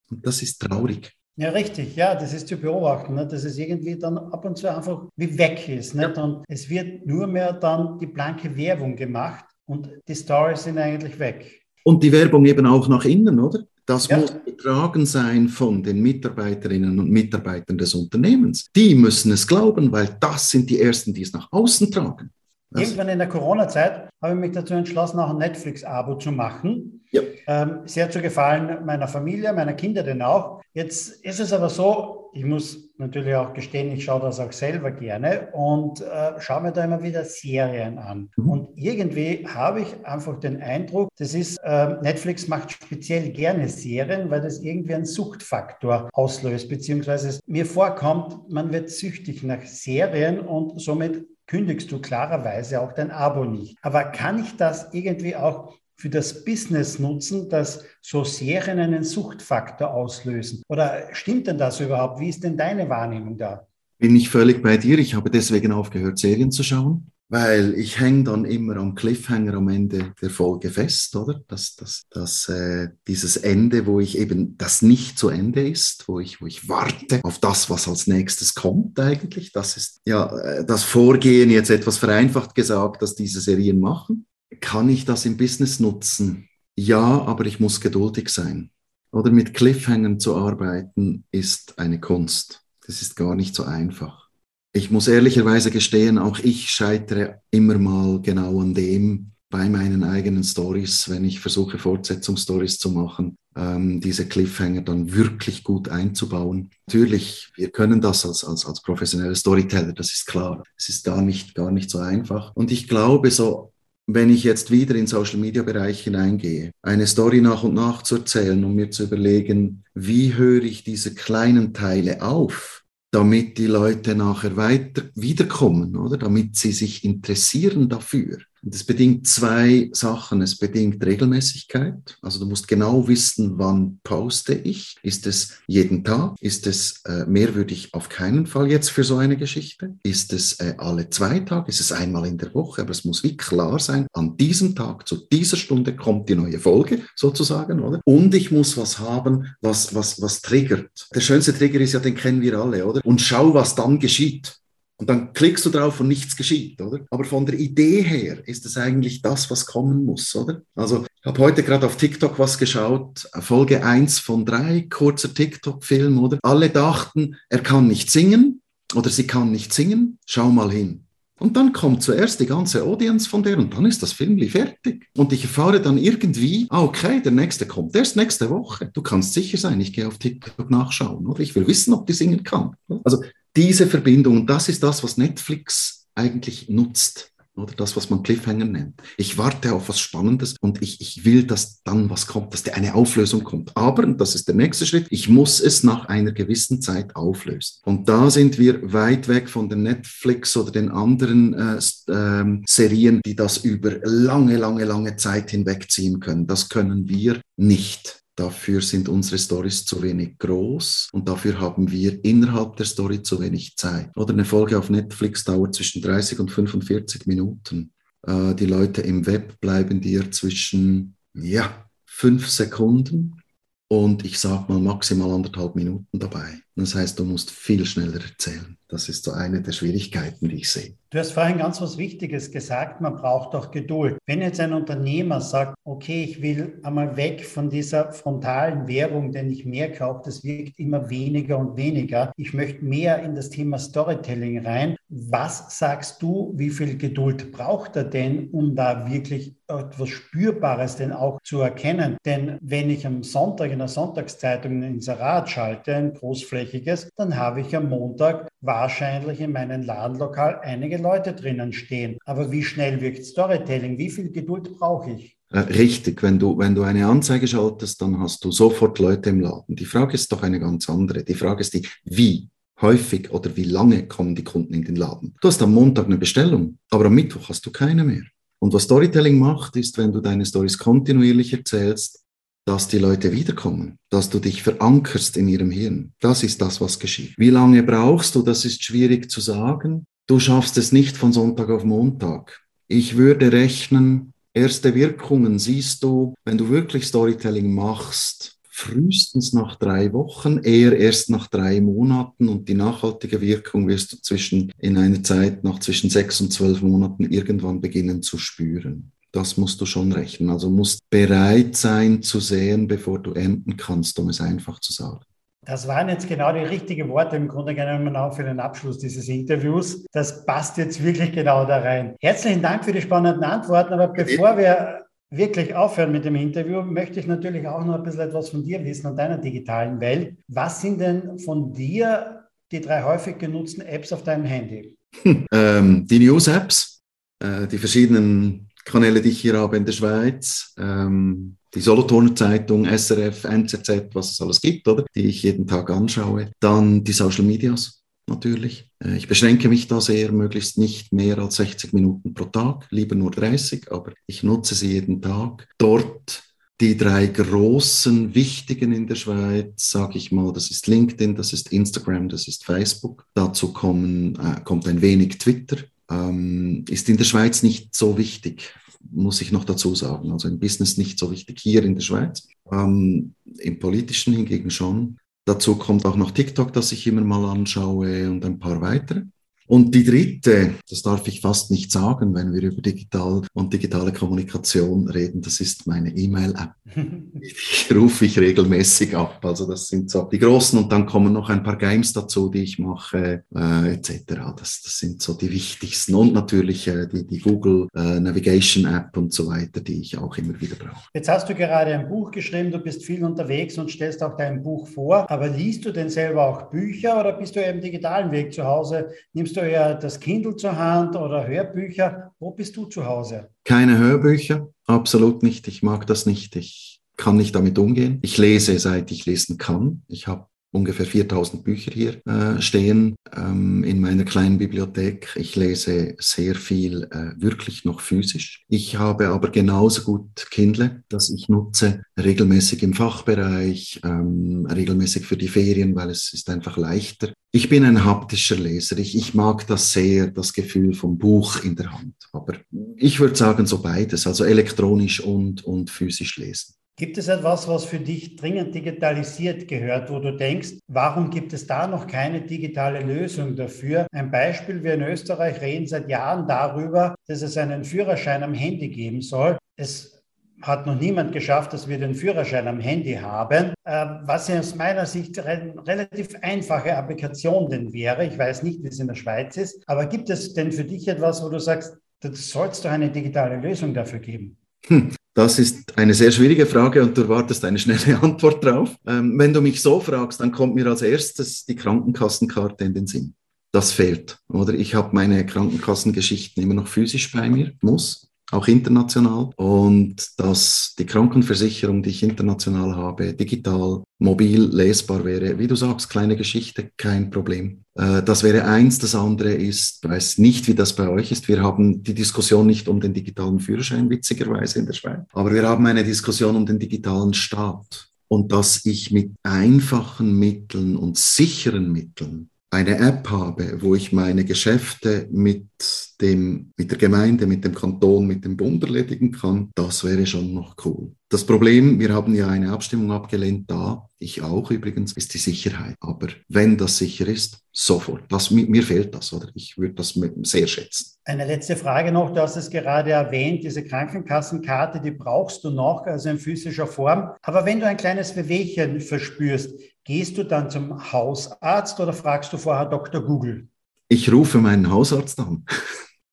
Speaker 2: Und das ist traurig.
Speaker 1: Ja, richtig. Ja, das ist zu beobachten, ne? dass es irgendwie dann ab und zu einfach wie weg ist. Nicht? Ja. Und es wird nur mehr dann die blanke Werbung gemacht und die Stories sind eigentlich weg.
Speaker 2: Und die Werbung eben auch nach innen, oder? Das ja. muss getragen sein von den Mitarbeiterinnen und Mitarbeitern des Unternehmens. Die müssen es glauben, weil das sind die Ersten, die es nach außen tragen.
Speaker 1: Irgendwann in der Corona-Zeit habe ich mich dazu entschlossen, auch ein Netflix-Abo zu machen. Ja. Ähm, sehr zu gefallen meiner Familie, meiner Kinder denn auch. Jetzt ist es aber so, ich muss natürlich auch gestehen, ich schaue das auch selber gerne und äh, schaue mir da immer wieder Serien an. Mhm. Und irgendwie habe ich einfach den Eindruck, das ist, äh, Netflix macht speziell gerne Serien, weil das irgendwie einen Suchtfaktor auslöst, beziehungsweise mir vorkommt, man wird süchtig nach Serien und somit kündigst du klarerweise auch dein Abo nicht. Aber kann ich das irgendwie auch für das Business nutzen, dass so Serien einen Suchtfaktor auslösen? Oder stimmt denn das überhaupt? Wie ist denn deine Wahrnehmung da?
Speaker 2: Bin ich völlig bei dir. Ich habe deswegen aufgehört, Serien zu schauen, weil ich hänge dann immer am Cliffhanger am Ende der Folge fest, oder? Dass das, das, äh, dieses Ende, wo ich eben das nicht zu Ende ist, wo ich, wo ich warte auf das, was als nächstes kommt eigentlich. Das ist ja äh, das Vorgehen jetzt etwas vereinfacht gesagt, dass diese Serien machen. Kann ich das im Business nutzen? Ja, aber ich muss geduldig sein. Oder mit Cliffhangern zu arbeiten ist eine Kunst. Das ist gar nicht so einfach. Ich muss ehrlicherweise gestehen, auch ich scheitere immer mal genau an dem bei meinen eigenen Stories, wenn ich versuche, Fortsetzungsstories zu machen, ähm, diese Cliffhanger dann wirklich gut einzubauen. Natürlich, wir können das als, als, als professionelle Storyteller, das ist klar. Es ist gar nicht, gar nicht so einfach. Und ich glaube, so wenn ich jetzt wieder in Social Media Bereich hineingehe, eine Story nach und nach zu erzählen und mir zu überlegen, wie höre ich diese kleinen Teile auf, damit die Leute nachher weiter wiederkommen, oder damit sie sich interessieren dafür. Es bedingt zwei Sachen. Es bedingt Regelmäßigkeit. Also du musst genau wissen, wann poste ich. Ist es jeden Tag? Ist es äh, mehr würde ich auf keinen Fall jetzt für so eine Geschichte? Ist es äh, alle zwei Tage? Ist es einmal in der Woche? Aber es muss wie klar sein, an diesem Tag, zu dieser Stunde kommt die neue Folge sozusagen, oder? Und ich muss was haben, was, was, was triggert. Der schönste Trigger ist ja, den kennen wir alle, oder? Und schau, was dann geschieht. Und dann klickst du drauf und nichts geschieht, oder? Aber von der Idee her ist es eigentlich das, was kommen muss, oder? Also ich habe heute gerade auf TikTok was geschaut, Folge 1 von 3, kurzer TikTok-Film, oder? Alle dachten, er kann nicht singen oder sie kann nicht singen, schau mal hin. Und dann kommt zuerst die ganze Audience von der und dann ist das Filmli fertig. Und ich erfahre dann irgendwie, ah, okay, der nächste kommt erst nächste Woche. Du kannst sicher sein, ich gehe auf TikTok nachschauen, oder? Ich will wissen, ob die singen kann. Also diese Verbindung, das ist das, was Netflix eigentlich nutzt. Oder das, was man Cliffhanger nennt. Ich warte auf was Spannendes und ich, ich will, dass dann was kommt, dass eine Auflösung kommt. Aber, und das ist der nächste Schritt, ich muss es nach einer gewissen Zeit auflösen. Und da sind wir weit weg von den Netflix oder den anderen äh, äh, Serien, die das über lange, lange, lange Zeit hinwegziehen können. Das können wir nicht. Dafür sind unsere Stories zu wenig groß und dafür haben wir innerhalb der Story zu wenig Zeit. Oder eine Folge auf Netflix dauert zwischen 30 und 45 Minuten. Äh, die Leute im Web bleiben dir zwischen, ja, fünf Sekunden und ich sage mal maximal anderthalb Minuten dabei. Das heißt, du musst viel schneller erzählen. Das ist so eine der Schwierigkeiten, die ich sehe.
Speaker 1: Du hast vorhin ganz was Wichtiges gesagt, man braucht auch Geduld. Wenn jetzt ein Unternehmer sagt, okay, ich will einmal weg von dieser frontalen Währung, denn ich merke auch, das wirkt immer weniger und weniger. Ich möchte mehr in das Thema Storytelling rein. Was sagst du, wie viel Geduld braucht er denn, um da wirklich etwas Spürbares denn auch zu erkennen? Denn wenn ich am Sonntag in der Sonntagszeitung ein Inserat schalte, ein großflächiges, dann habe ich am Montag wahrscheinlich in meinem Ladenlokal einige Leute drinnen stehen. Aber wie schnell wirkt Storytelling? Wie viel Geduld brauche ich?
Speaker 2: Äh, richtig, wenn du, wenn du eine Anzeige schaltest, dann hast du sofort Leute im Laden. Die Frage ist doch eine ganz andere. Die Frage ist die, wie häufig oder wie lange kommen die Kunden in den Laden? Du hast am Montag eine Bestellung, aber am Mittwoch hast du keine mehr. Und was Storytelling macht, ist, wenn du deine Stories kontinuierlich erzählst, dass die Leute wiederkommen, dass du dich verankerst in ihrem Hirn. Das ist das, was geschieht. Wie lange brauchst du? Das ist schwierig zu sagen. Du schaffst es nicht von Sonntag auf Montag. Ich würde rechnen, erste Wirkungen siehst du, wenn du wirklich Storytelling machst, frühestens nach drei Wochen, eher erst nach drei Monaten und die nachhaltige Wirkung wirst du zwischen, in einer Zeit nach zwischen sechs und zwölf Monaten irgendwann beginnen zu spüren. Das musst du schon rechnen. Also musst bereit sein zu sehen, bevor du ernten kannst, um es einfach zu sagen.
Speaker 1: Das waren jetzt genau die richtigen Worte im Grunde genommen auch für den Abschluss dieses Interviews. Das passt jetzt wirklich genau da rein. Herzlichen Dank für die spannenden Antworten. Aber bevor wir wirklich aufhören mit dem Interview, möchte ich natürlich auch noch ein bisschen etwas von dir wissen und deiner digitalen Welt. Was sind denn von dir die drei häufig genutzten Apps auf deinem Handy?
Speaker 2: Ähm, die News-Apps, äh, die verschiedenen Kanäle, die ich hier habe in der Schweiz, ähm, die Solothurner Zeitung, SRF, NZZ, was es alles gibt, oder? Die ich jeden Tag anschaue. Dann die Social Medias natürlich. Äh, ich beschränke mich da sehr, möglichst nicht mehr als 60 Minuten pro Tag, lieber nur 30, aber ich nutze sie jeden Tag. Dort die drei großen, wichtigen in der Schweiz, sage ich mal, das ist LinkedIn, das ist Instagram, das ist Facebook. Dazu kommen, äh, kommt ein wenig Twitter, ähm, ist in der Schweiz nicht so wichtig, muss ich noch dazu sagen. Also im Business nicht so wichtig hier in der Schweiz. Ähm, Im politischen hingegen schon. Dazu kommt auch noch TikTok, das ich immer mal anschaue und ein paar weitere. Und die dritte, das darf ich fast nicht sagen, wenn wir über digital und digitale Kommunikation reden, das ist meine E-Mail-App. Die rufe ich regelmäßig ab. Also das sind so die großen und dann kommen noch ein paar Games dazu, die ich mache, äh, etc. Das, das sind so die wichtigsten und natürlich äh, die, die Google äh, Navigation App und so weiter, die ich auch immer wieder brauche.
Speaker 1: Jetzt hast du gerade ein Buch geschrieben, du bist viel unterwegs und stellst auch dein Buch vor. Aber liest du denn selber auch Bücher oder bist du im digitalen Weg zu Hause? Nimmst du eher das Kindle zur Hand oder Hörbücher? Wo bist du zu Hause?
Speaker 2: Keine Hörbücher, absolut nicht. Ich mag das nicht. Ich kann nicht damit umgehen. Ich lese, seit ich lesen kann. Ich habe ungefähr 4000 Bücher hier äh, stehen ähm, in meiner kleinen Bibliothek. Ich lese sehr viel äh, wirklich noch physisch. Ich habe aber genauso gut Kindle, das ich nutze regelmäßig im Fachbereich, ähm, regelmäßig für die Ferien, weil es ist einfach leichter. Ich bin ein haptischer Leser. Ich, ich mag das sehr, das Gefühl vom Buch in der Hand. Aber ich würde sagen so beides, also elektronisch und, und physisch lesen.
Speaker 1: Gibt es etwas, was für dich dringend digitalisiert gehört, wo du denkst, warum gibt es da noch keine digitale Lösung dafür? Ein Beispiel, wir in Österreich reden seit Jahren darüber, dass es einen Führerschein am Handy geben soll. Es hat noch niemand geschafft, dass wir den Führerschein am Handy haben, ähm, was aus meiner Sicht eine relativ einfache Applikation denn wäre. Ich weiß nicht, wie es in der Schweiz ist, aber gibt es denn für dich etwas, wo du sagst, das soll es doch eine digitale Lösung dafür geben?
Speaker 2: Hm. Das ist eine sehr schwierige Frage und du wartest eine schnelle Antwort drauf. Ähm, wenn du mich so fragst, dann kommt mir als erstes die Krankenkassenkarte in den Sinn. Das fehlt, oder? Ich habe meine Krankenkassengeschichten immer noch physisch bei mir, muss auch international. Und dass die Krankenversicherung, die ich international habe, digital, mobil lesbar wäre, wie du sagst, kleine Geschichte, kein Problem. Äh, das wäre eins. Das andere ist, ich weiß nicht, wie das bei euch ist. Wir haben die Diskussion nicht um den digitalen Führerschein, witzigerweise in der Schweiz, aber wir haben eine Diskussion um den digitalen Staat. Und dass ich mit einfachen Mitteln und sicheren Mitteln eine App habe, wo ich meine Geschäfte mit dem, mit der Gemeinde, mit dem Kanton, mit dem Bund erledigen kann, das wäre schon noch cool. Das Problem, wir haben ja eine Abstimmung abgelehnt da, ich auch übrigens, ist die Sicherheit. Aber wenn das sicher ist, sofort. Das, mir, mir fehlt das, oder? Ich würde das sehr schätzen.
Speaker 1: Eine letzte Frage noch, du hast es gerade erwähnt, diese Krankenkassenkarte, die brauchst du noch, also in physischer Form. Aber wenn du ein kleines Bewegchen verspürst, gehst du dann zum Hausarzt oder fragst du vorher Dr. Google?
Speaker 2: Ich rufe meinen Hausarzt an.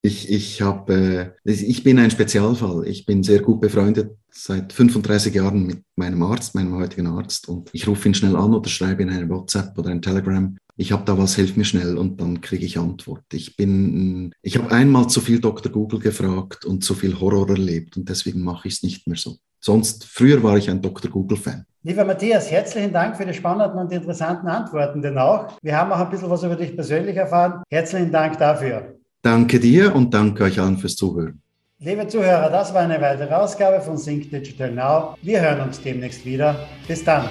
Speaker 2: Ich, ich, hab, äh, ich bin ein Spezialfall. Ich bin sehr gut befreundet seit 35 Jahren mit meinem Arzt, meinem heutigen Arzt. Und ich rufe ihn schnell an oder schreibe in eine WhatsApp oder ein Telegram. Ich habe da was, helf mir schnell und dann kriege ich Antwort. Ich ich habe einmal zu viel Dr. Google gefragt und zu viel Horror erlebt und deswegen mache ich es nicht mehr so. Sonst, früher war ich ein Dr. Google-Fan.
Speaker 1: Lieber Matthias, herzlichen Dank für die spannenden und interessanten Antworten denn auch. Wir haben auch ein bisschen was über dich persönlich erfahren. Herzlichen Dank dafür.
Speaker 2: Danke dir und danke euch allen fürs Zuhören.
Speaker 1: Liebe Zuhörer, das war eine weitere Ausgabe von Sync Digital Now. Wir hören uns demnächst wieder. Bis dann.